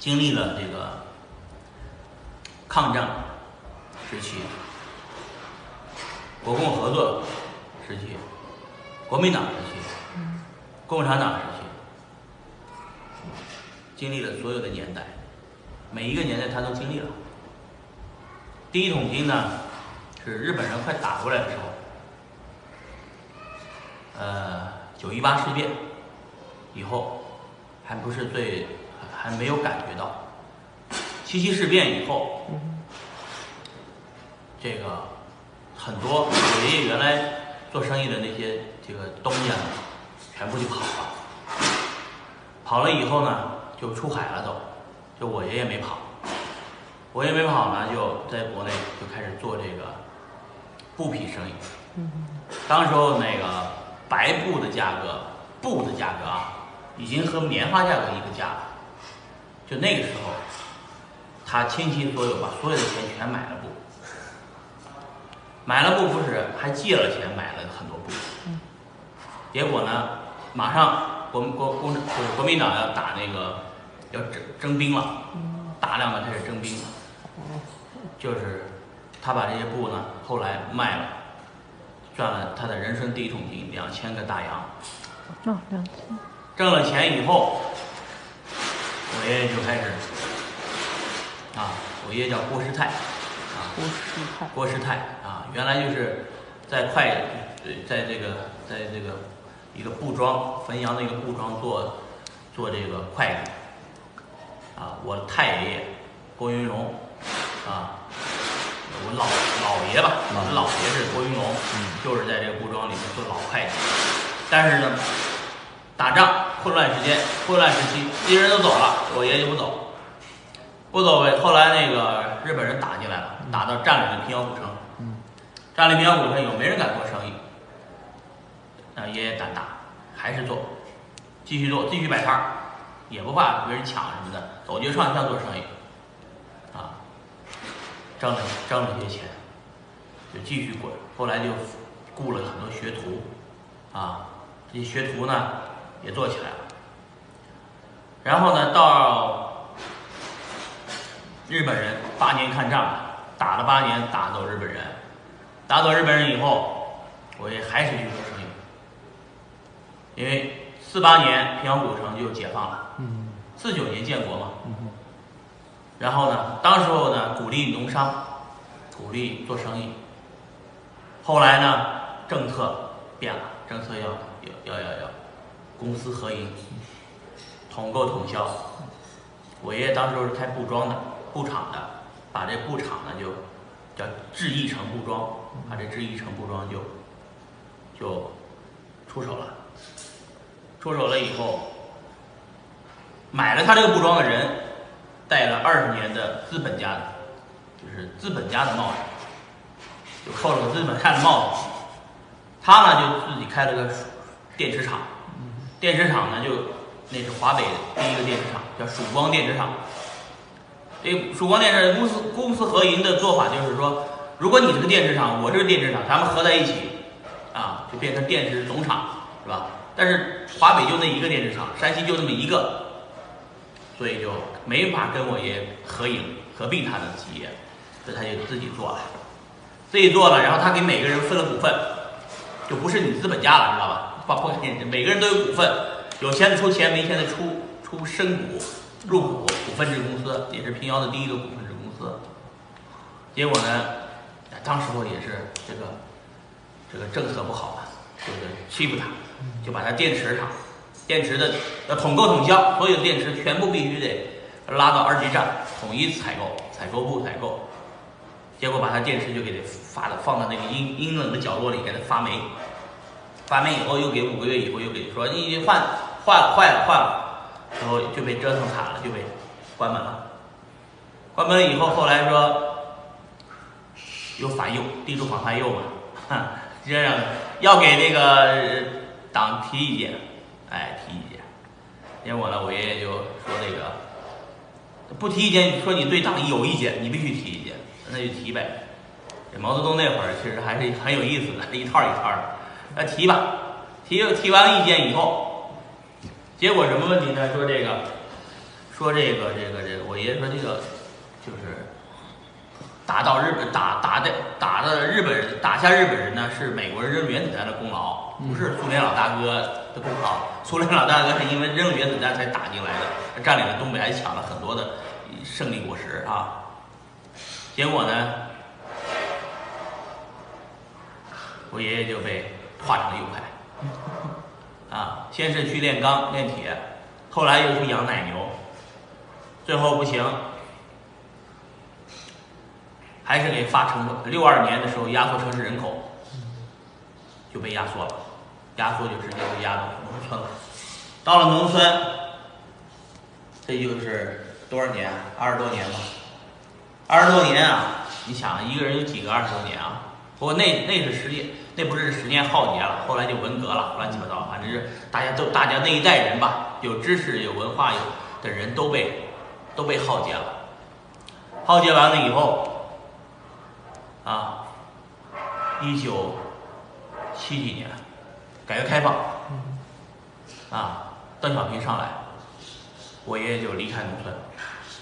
经历了这个抗战时期、国共合作时期、国民党时期、共产党时期，经历了所有的年代，每一个年代他都经历了。第一桶金呢，是日本人快打过来的时候，呃，九一八事变以后，还不是最还没有感觉到，七七事变以后，这个很多我爷爷原来做生意的那些这个东家，全部就跑了，跑了以后呢，就出海了都，就我爷爷没跑。我也没跑呢，就在国内就开始做这个布匹生意。当时候那个白布的价格，布的价格啊，已经和棉花价格一个价了。就那个时候，他倾其所有，把所有的钱全买了布。买了布不是，还借了钱买了很多布。结果呢，马上国国共就是国民党要打那个要征征兵了，大量的开始征兵了。就是他把这些布呢，后来卖了，赚了他的人生第一桶金，两千个大洋。哦，两千。挣了钱以后，我爷爷就开始啊，我爷爷叫郭师泰啊，郭师泰。郭师泰啊，原来就是在会呃，在这个在这个一个布庄汾阳的一个布庄做做这个会计啊，我太爷爷郭云龙啊，我老老爷吧，我老爷是郭云龙，就是在这个布庄里面做老会计，但是呢，打仗混乱时间，混乱时期，敌人都走了，我爷爷就不走，不走呗。后来那个日本人打进来了，打到占领了平遥古城，占领平遥古城以后，没人敢做生意，啊，爷爷胆大，还是做，继续做，继续摆摊儿，也不怕别人抢什么的，走街串巷做生意，啊，挣了挣了些钱，就继续滚。后来就雇了很多学徒，啊，这些学徒呢也做起来了。然后呢，到日本人八年抗战，打了八年，打走日本人，打走日本人以后，我也还是去做生意，因为四八年平遥古城就解放了，四九年建国嘛，然后呢，当时候呢鼓励农商，鼓励做生意，后来呢政策变了，政策要要要要要公私合营，统购统销。我爷爷当时候是开布庄的，布厂的，把这布厂呢就叫制衣城布庄，把这制衣城布庄就就出手了。出手了以后，买了他这个布庄的人，戴了二十年的资本家的，就是资本家的帽子，就扣了个资本家的帽子。他呢就自己开了个电池厂，电池厂呢就那是华北第一个电池厂，叫曙光电池厂。这曙光电池公司公私合营的做法就是说，如果你这个电池厂，我这个电池厂，咱们合在一起，啊，就变成电池总厂，是吧？但是华北就那一个电池厂，山西就那么一个，所以就没法跟我爷合营合并他的企业，所以他就自己做了，自己做了，然后他给每个人分了股份，就不是你资本家了，知道吧？化电池，每个人都有股份，有钱的出钱，没钱的出出身股入股，股份制公司也是平遥的第一个股份制公司。结果呢，当时候也是这个这个政策不好嘛，就是欺负他，就把他电池厂电池的要统购统销，所有的电池全部必须得拉到二级站统一采购，采购部采购。结果把他电池就给他发的放到那个阴阴冷的角落里给他发霉，发霉以后又给五个月以后又给说你换换坏了坏了，然后就被折腾惨了，就被关门了。关门以后，后来说有反右，地主反叛右嘛，哼，这样要给那个党提意见，哎，提意见。结果呢，我爷爷就说那个不提意见，说你对党有意见，你必须提意见，那就提呗。毛泽东那会儿其实还是很有意思的，一套一套的，那提吧，提提完意见以后，结果什么问题呢？说这个说这个这个这个，我爷爷说这个就是打到日本打打的打的日本人打下日本人呢，是美国人扔原子弹的功劳，不是苏联老大哥的功劳。苏联老大哥是因为扔了原子弹才打进来的，占领了东北，还抢了很多的胜利果实啊。结果呢，我爷爷就被化成了右派。啊，先是去炼钢炼铁，后来又去养奶牛，最后不行，还是给发成六二年的时候压缩城市人口，就被压缩了，压缩就直接被压到农村了。到了农村，这就是多少年？二十多年吧。二十多年啊！你想，一个人有几个二十多年啊？不过那那是十年，那不是十年浩劫了，后来就文革了，乱七八糟，反正是大家都大家那一代人吧，有知识、有文化有的人都被都被浩劫了。浩劫完了以后，啊，一九七几年，改革开放，啊，邓小平上来，我爷爷就离开农村。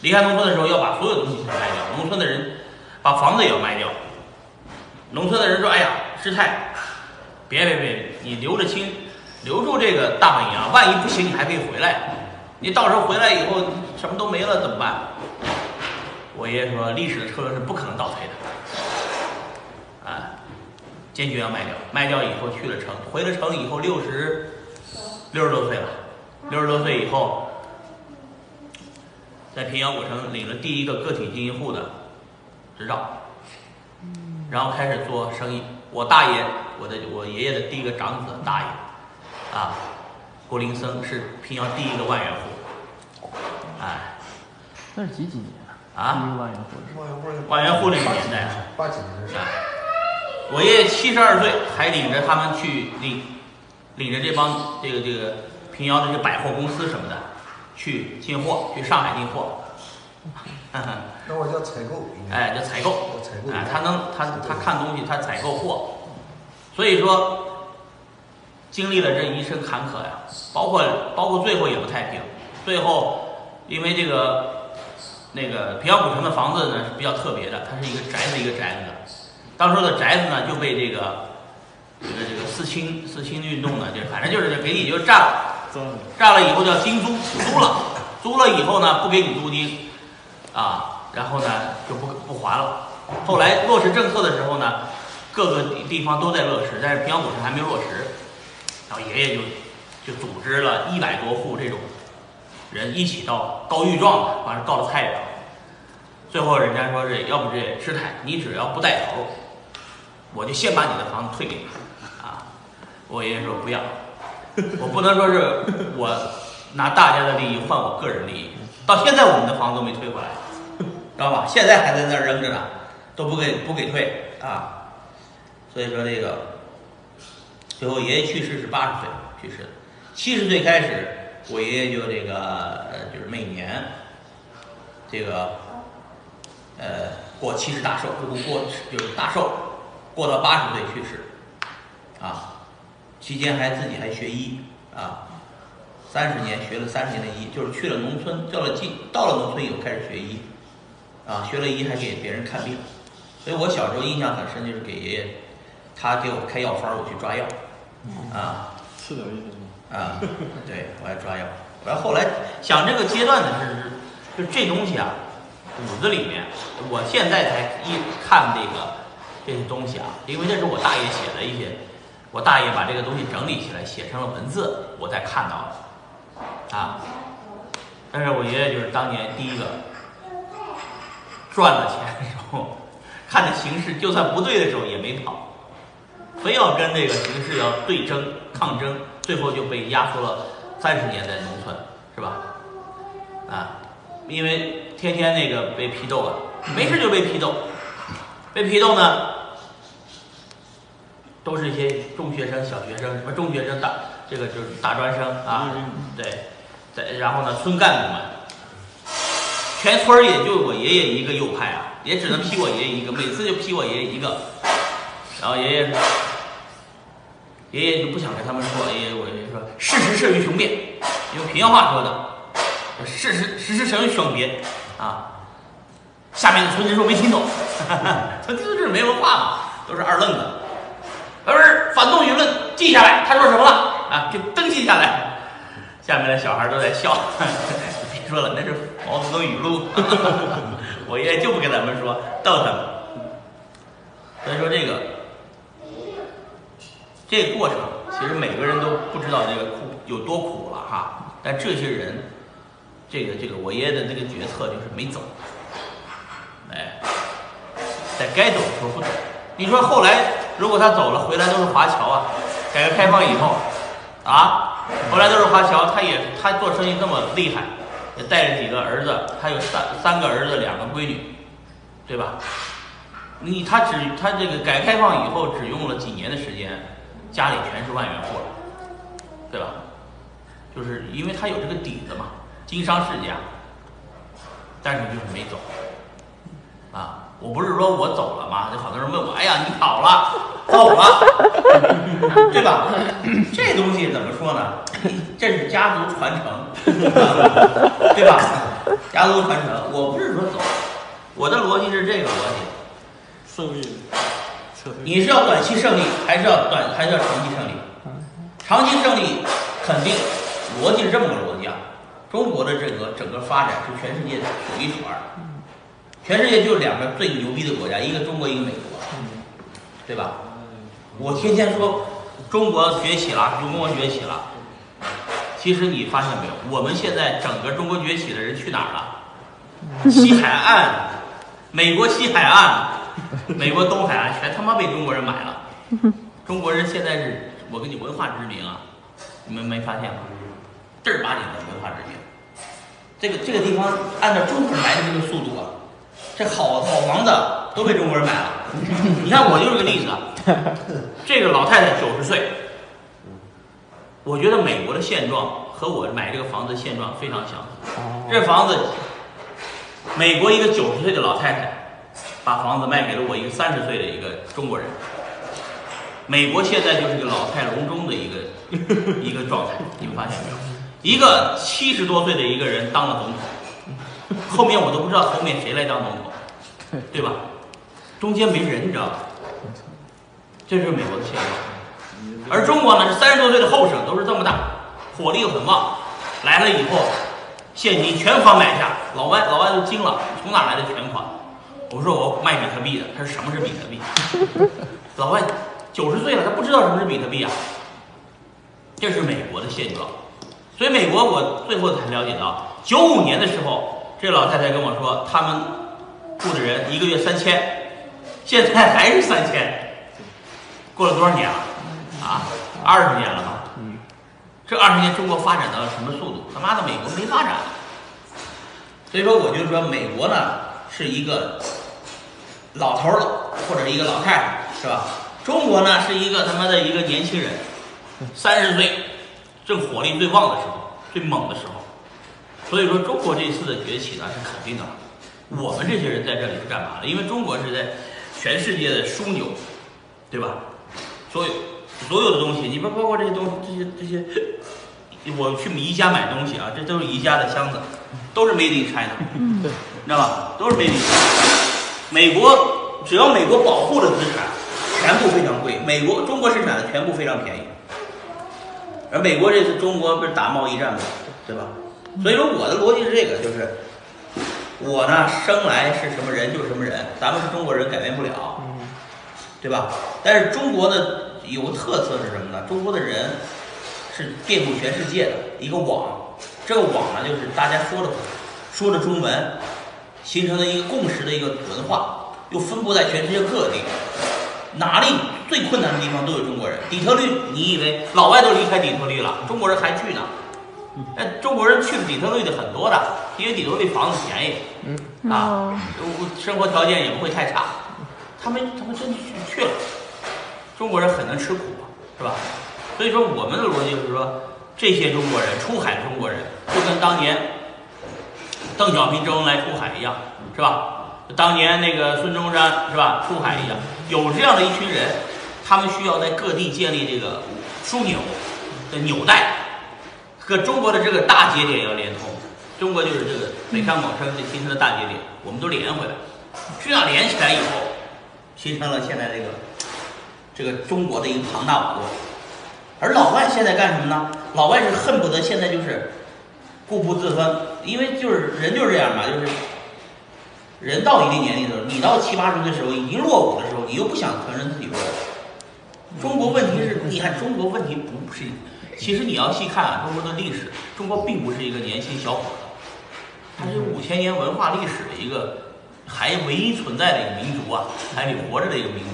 离开农村的时候，要把所有东西全卖掉，农村的人把房子也要卖掉。农村的人说：“哎呀，师太，别别别，你留着清，留住这个大本营啊，万一不行，你还可以回来。你到时候回来以后，什么都没了怎么办？”我爷爷说：“历史的车轮是不可能倒退的，啊，坚决要卖掉。卖掉以后去了城，回了城以后六十六十多岁了，六十多岁以后，在平遥古城领了第一个个体经营户的执照。”然后开始做生意。我大爷，我的我爷爷的第一个长子大爷，啊，郭林森是平遥第一个万元户。哎，那是几几年啊？第一个万元户万元户那个年代。八几年的事。我爷爷七十二岁，还领着他们去领，领着这帮这个这个平遥的这百货公司什么的，去进货，去上海进货。那我叫采购。哎，叫采购。采购。哎，他能，他他看东西，他采购货。所以说，经历了这一生坎坷呀，包括包括最后也不太平。最后，因为这个那个平遥古城的房子呢是比较特别的，它是一个宅子一个宅子的。当时的宅子呢就被这个这个这个四清四清运动呢，就反正就是给你就占了，占了以后叫精租，租了，租了以后呢不给你租金。啊，然后呢就不不还了。后来落实政策的时候呢，各个地地方都在落实，但是平遥古城还没落实。然后爷爷就就组织了一百多户这种人一起到告御状的，完了告了太原。最后人家说这要不这师太，你只要不带头，我就先把你的房子退给你。啊，我爷爷说不要，我不能说是我拿大家的利益换我个人利益。到现在我们的房子都没退回来，知道吧？现在还在那儿扔着呢，都不给不给退啊！所以说这个，最后爷爷去世是八十岁去世的，七十岁开始，我爷爷就这个，就是每年这个呃过七十大寿，过过就是大寿，过到八十岁去世，啊，期间还自己还学医啊。三十年学了三十年的医，就是去了农村，到了进到了农村以后开始学医，啊，学了医还给别人看病，所以我小时候印象很深，就是给爷爷，他给我开药方，我去抓药，啊，吃点医生啊，对我爱抓药，我要后来想这个阶段呢是，就这东西啊，骨子里面，我现在才一看这个这些东西啊，因为这是我大爷写的一些，我大爷把这个东西整理起来写成了文字，我才看到的。啊！但是我爷爷就是当年第一个赚了钱的时候，看着形势就算不对的时候也没跑，非要跟这个形势要对争抗争，最后就被压缩了三十年在农村，是吧？啊，因为天天那个被批斗啊，没事就被批斗，被批斗呢，都是一些中学生、小学生，什么中学生、大这个就是大专生啊，对。然后呢，村干部们，全村也就我爷爷一个右派啊，也只能批我爷爷一个，每次就批我爷爷一个。然后爷爷，爷爷就不想跟他们说，爷爷我爷爷说，事实胜于雄辩，用平遥话说的，事实事实成兄别啊。下面的村民说没听懂，他就是没文化嘛，都是二愣子。而反动舆论记下来，他说什么了啊？就登记下来。下面的小孩都在笑，别 说了，那是毛泽东语录。我爷爷就不跟咱们说，逗他们。所以说这个这个过程，其实每个人都不知道这个苦有多苦了哈。但这些人，这个这个我爷爷的这个决策就是没走，哎，在该走的时候不走。你说后来如果他走了，回来都是华侨啊。改革开放以后，啊，后来都是华侨，他也他做生意这么厉害，也带着几个儿子，他有三三个儿子，两个闺女，对吧？你他只他这个改革开放以后只用了几年的时间，家里全是万元户了，对吧？就是因为他有这个底子嘛，经商世家，但是就是没走，啊，我不是说我走了嘛，就好多人问我，哎呀，你跑了，走了，对吧？这东西怎么说呢？这是家族传承，对吧？家族传承，我不是说走，我的逻辑是这个逻辑。胜利，你是要短期胜利，还是要短，还是要长期胜利？长期胜利肯定，逻辑是这么个逻辑啊。中国的这个整个发展是全世界数一数二，全世界就两个最牛逼的国家，一个中国，一个美国，对吧？我天天说中国崛起了，中国崛起了，其实你发现没有？我们现在整个中国崛起的人去哪儿了？西海岸，美国西海岸。美国东海岸全他妈被中国人买了，中国人现在是我跟你文化殖民啊，你们没发现吗？正儿八经的文化殖民。这个这个地方按照中国人来的这个速度啊，这好好房子都被中国人买了。你看我就是个例子，这个老太太九十岁，我觉得美国的现状和我买这个房子现状非常相似。这房子，美国一个九十岁的老太太。把房子卖给了我一个三十岁的一个中国人。美国现在就是个老态龙钟的一个 一个状态，你们发现没有？一个七十多岁的一个人当了总统，后面我都不知道后面谁来当总统，对吧？中间没人，你知道吧？这是美国的现状。而中国呢，是三十多岁的后生，都是这么大，火力很旺，来了以后，现金全款买下，老外老外都惊了，从哪来的全款？我说我卖比特币的，他说什么是比特币？老外九十岁了，他不知道什么是比特币啊。这是美国的现状，所以美国我最后才了解到，九五年的时候，这老太太跟我说，他们雇的人一个月三千，现在还是三千，过了多少年了？啊，二十年了吧？这二十年中国发展到了什么速度？他妈的，美国没发展。所以说，我就说美国呢。是一个老头了，或者一个老太太，是吧？中国呢是一个他妈的一个年轻人，三十岁，正火力最旺的时候，最猛的时候。所以说，中国这次的崛起呢是肯定的。我们这些人在这里是干嘛的？因为中国是在全世界的枢纽，对吧？所有所有的东西，你不包括这些东西，这些这些，我去宜家买东西啊，这都是宜家的箱子，都是 Made in China。对。知道吧？都是 Made in China。美国只要美国保护的资产，全部非常贵。美国中国生产的全部非常便宜。而美国这次中国不是打贸易战吗？对吧？所以说我的逻辑是这个，就是我呢生来是什么人就是什么人，咱们是中国人改变不了，对吧？但是中国的有个特色是什么呢？中国的人是遍布全世界的一个网，这个网呢就是大家说的说的中文。形成了一个共识的一个文化，又分布在全世界各地，哪里最困难的地方都有中国人。底特律，你以为老外都离开底特律了，中国人还去呢？哎，中国人去的底特律的很多的，因为底特律房子便宜，嗯啊，生活条件也不会太差，他们他们真的去去了。中国人很能吃苦，是吧？所以说我们的逻辑就是说，这些中国人出海的中国人，就跟当年。邓小平、周恩来出海一样，是吧？当年那个孙中山是吧？出海一样，有这样的一群人，他们需要在各地建立这个枢纽的纽带，和中国的这个大节点要连通。中国就是这个北上广深这形成的大节点，我们都连回来，这样连起来以后，形成了现在这个这个中国的一个庞大网络。而老外现在干什么呢？老外是恨不得现在就是固步自封，因为就是人就是这样嘛，就是人到一定年龄的时候，你到七八十岁的时候已经落伍的时候，你又不想承认自己落伍。中国问题是，你看中国问题不是，其实你要细看啊，中国的历史，中国并不是一个年轻小伙子，它是五千年文化历史的一个还唯一存在的一个民族啊，还得活着的一个民族，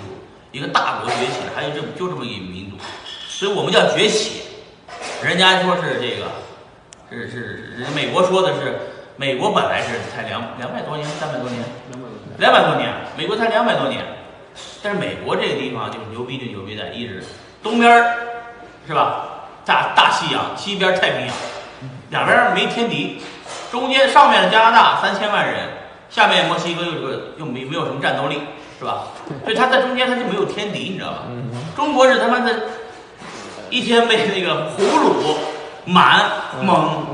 一个大国崛起，还有这么就这么一个民族。所以我们叫崛起，人家说是这个，是是人美国说的是，美国本来是才两两百多年，三百多年，两百多年，美国才两百多年，但是美国这个地方就是牛逼就牛逼在一直东边儿是吧？大大西洋，西边太平洋，两边没天敌，中间上面的加拿大三千万人，下面墨西哥又是个又没没有什么战斗力是吧？所以他在中间他就没有天敌，你知道吧？中国是他妈的。一天被那个胡虏、满、蒙，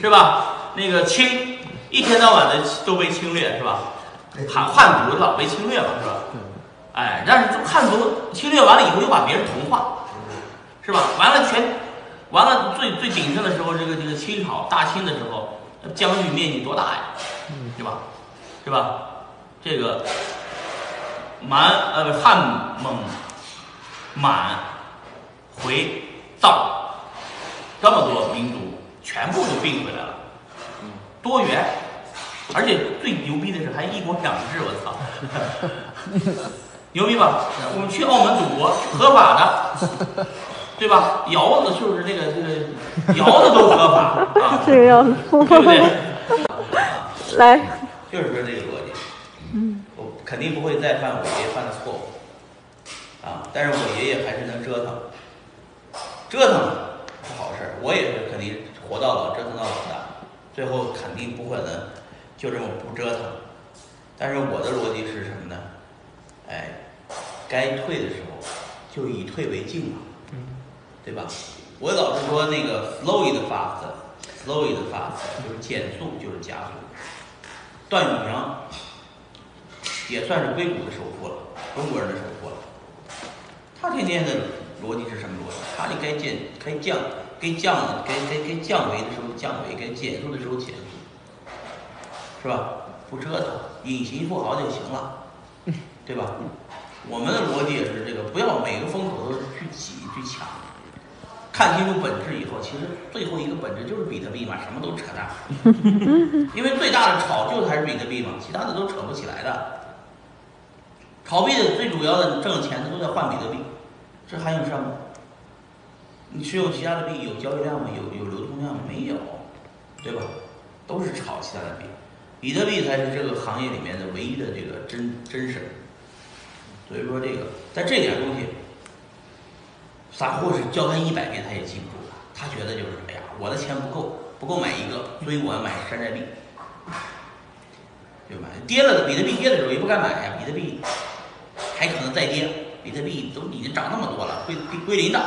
是吧？那个清，一天到晚的都被侵略，是吧？汉汉族老被侵略嘛，是吧？哎，但是汉族侵略完了以后又把别人同化，是吧？完了全，完了最最鼎盛的时候，这个这个清朝大清的时候，疆域面积多大呀？对吧？是吧？这个满呃汉蒙满。回藏这么多民族全部都并回来了，多元，而且最牛逼的是还一国两制，我操，牛逼吧？我们去澳门赌博合法的，对吧？窑子就是那个这个窑子都合法啊，这个样子，对不对？来，就是说这个逻辑，嗯，我肯定不会再犯我爷爷犯的错误啊，但是我爷爷还是能折腾。折腾是好事儿，我也是肯定活到老，折腾到老的，最后肯定不可能就这么不折腾。但是我的逻辑是什么呢？哎，该退的时候就以退为进嘛，对吧？我老是说那个 slow it fast，slow it fast 就是减速就是加速。段永平也算是硅谷的首富了，中国人的首富了，他天天的。逻辑是什么逻辑？他就该减、该降、该降、该该该降维的时候降维，该减速的时候减速，是吧？不折腾，隐形富豪就行了，对吧？我们的逻辑也是这个，不要每个风口都去挤去抢，看清楚本质以后，其实最后一个本质就是比特币嘛，什么都扯淡，因为最大的炒就还是比特币嘛，其他的都扯不起来的。炒币的最主要的挣钱的都在换比特币。这还用上吗？你持有其他的币有交易量吗？有有流通量吗？没有，对吧？都是炒其他的币，比特币才是这个行业里面的唯一的这个真真神。所以说这个在这点东西，散户是教他一百遍他也记不住，他觉得就是哎呀，我的钱不够，不够买一个，所以我要买山寨币，对吧？跌了的比特币跌的时候也不敢买呀，比特币还可能再跌。比特币都已经涨那么多了，归归零的，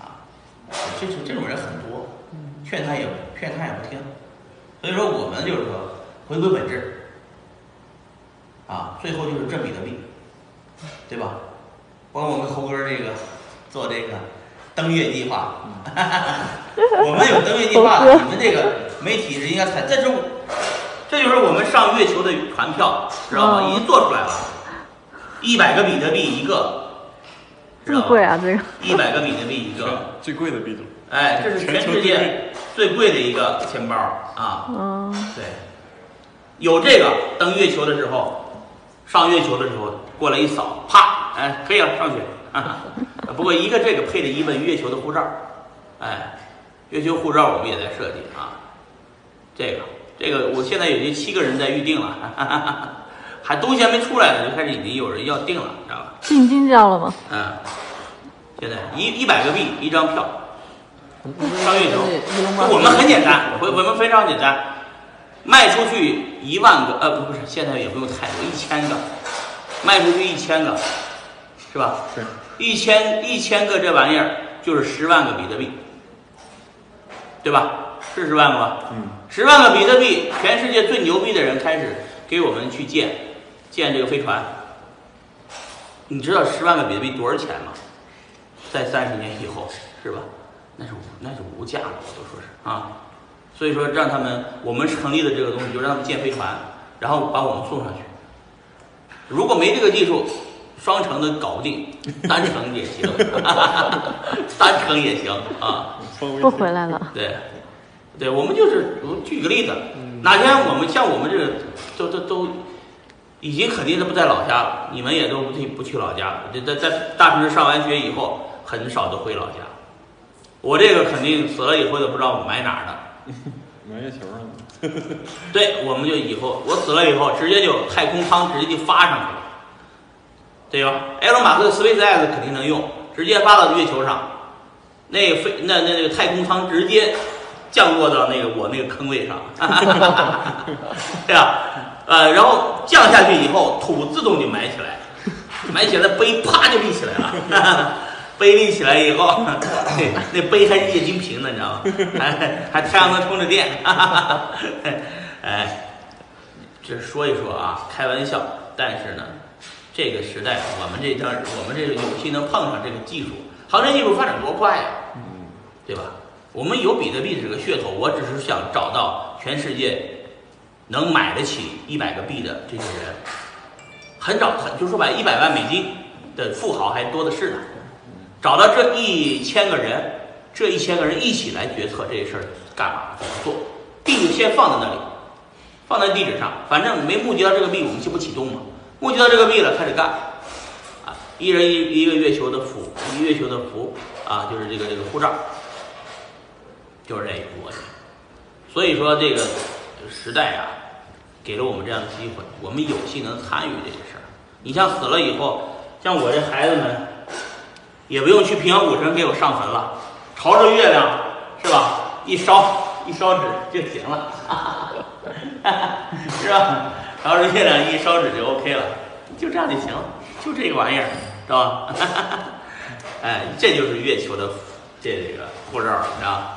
啊，这这这种人很多，劝他也劝他也不听，所以说我们就是说回归本质，啊，最后就是挣比特币，对吧？包括我们猴哥这个做这个登月计划，我们有登月计划，你们这个媒体是应该采，这是这就是我们上月球的船票，知道吗？已经做出来了。一百个比特币一个，这么贵啊！这个一百个比特币一个，最贵的币种。哎，这是全世界最贵的一个钱包啊！嗯，对，有这个登月球的时候，上月球的时候过来一扫，啪，哎，可以了，上去。不过一个这个配了一份月球的护照，哎，月球护照我们也在设计啊。这个这个，我现在已经七个人在预定了。还东西还没出来呢，就开始已经有人要订了，知道吧？定金交了吗？嗯，现在一一百个币一张票，上月球。我们很简单，我我们非常简单，卖出去一万个，呃，不不是，现在也不用太多，一千个，卖出去一千个，是吧？是。一千一千个这玩意儿就是十万个比特币，对吧？是十万个吧？嗯。十万个比特币，全世界最牛逼的人开始给我们去建建这个飞船。你知道十万个比特币多少钱吗？在三十年以后，是吧？那是无那是无价的，我都说是啊。所以说，让他们我们成立的这个东西，就让他们建飞船，然后把我们送上去。如果没这个技术，双城的搞不定，单城也行，单城也行啊。不回来了。对，对，我们就是我举个例子，哪天我们像我们这个都都都已经肯定是不在老家了，你们也都不去不去老家了，在在大城市上完学以后，很少都回老家。我这个肯定死了以后都不知道我埋哪儿呢。埋月球上对，我们就以后我死了以后，直接就太空舱直接就发上去了，对吧？埃隆马斯克 SpaceX 肯定能用，直接发到月球上，那飞那那那个太空舱直接降落到那个我那个坑位上，对吧？呃，然后降下去以后，土自动就埋起来，埋起来碑啪就立起来了。碑立起来以后，那杯还是液晶屏的，你知道吗？还还太阳能充着电，哎，这说一说啊，开玩笑。但是呢，这个时代，我们这张，我们这个有幸能碰上这个技术，航天技术发展多快呀，对吧？我们有比特币这个噱头，我只是想找到全世界能买得起一百个币的这些人，很找很，就说白，一百万美金的富豪还多的是呢。找到这一千个人，这一千个人一起来决策这事儿干嘛怎么做，币就先放在那里，放在地址上，反正没募集到这个币，我们就不启动嘛。募集到这个币了，开始干，啊，一人一一个月球的符，一月球的符，啊，就是这个这个护照，就是这一个逻辑。所以说这个时代啊，给了我们这样的机会，我们有幸能参与这个事儿。你像死了以后，像我这孩子们。也不用去平遥古城给我上坟了，朝着月亮是吧？一烧一烧纸就行了，是吧？然后这月亮一烧纸就 OK 了，就这样就行，就这个玩意儿是吧？哎，这就是月球的这个护照，你知道。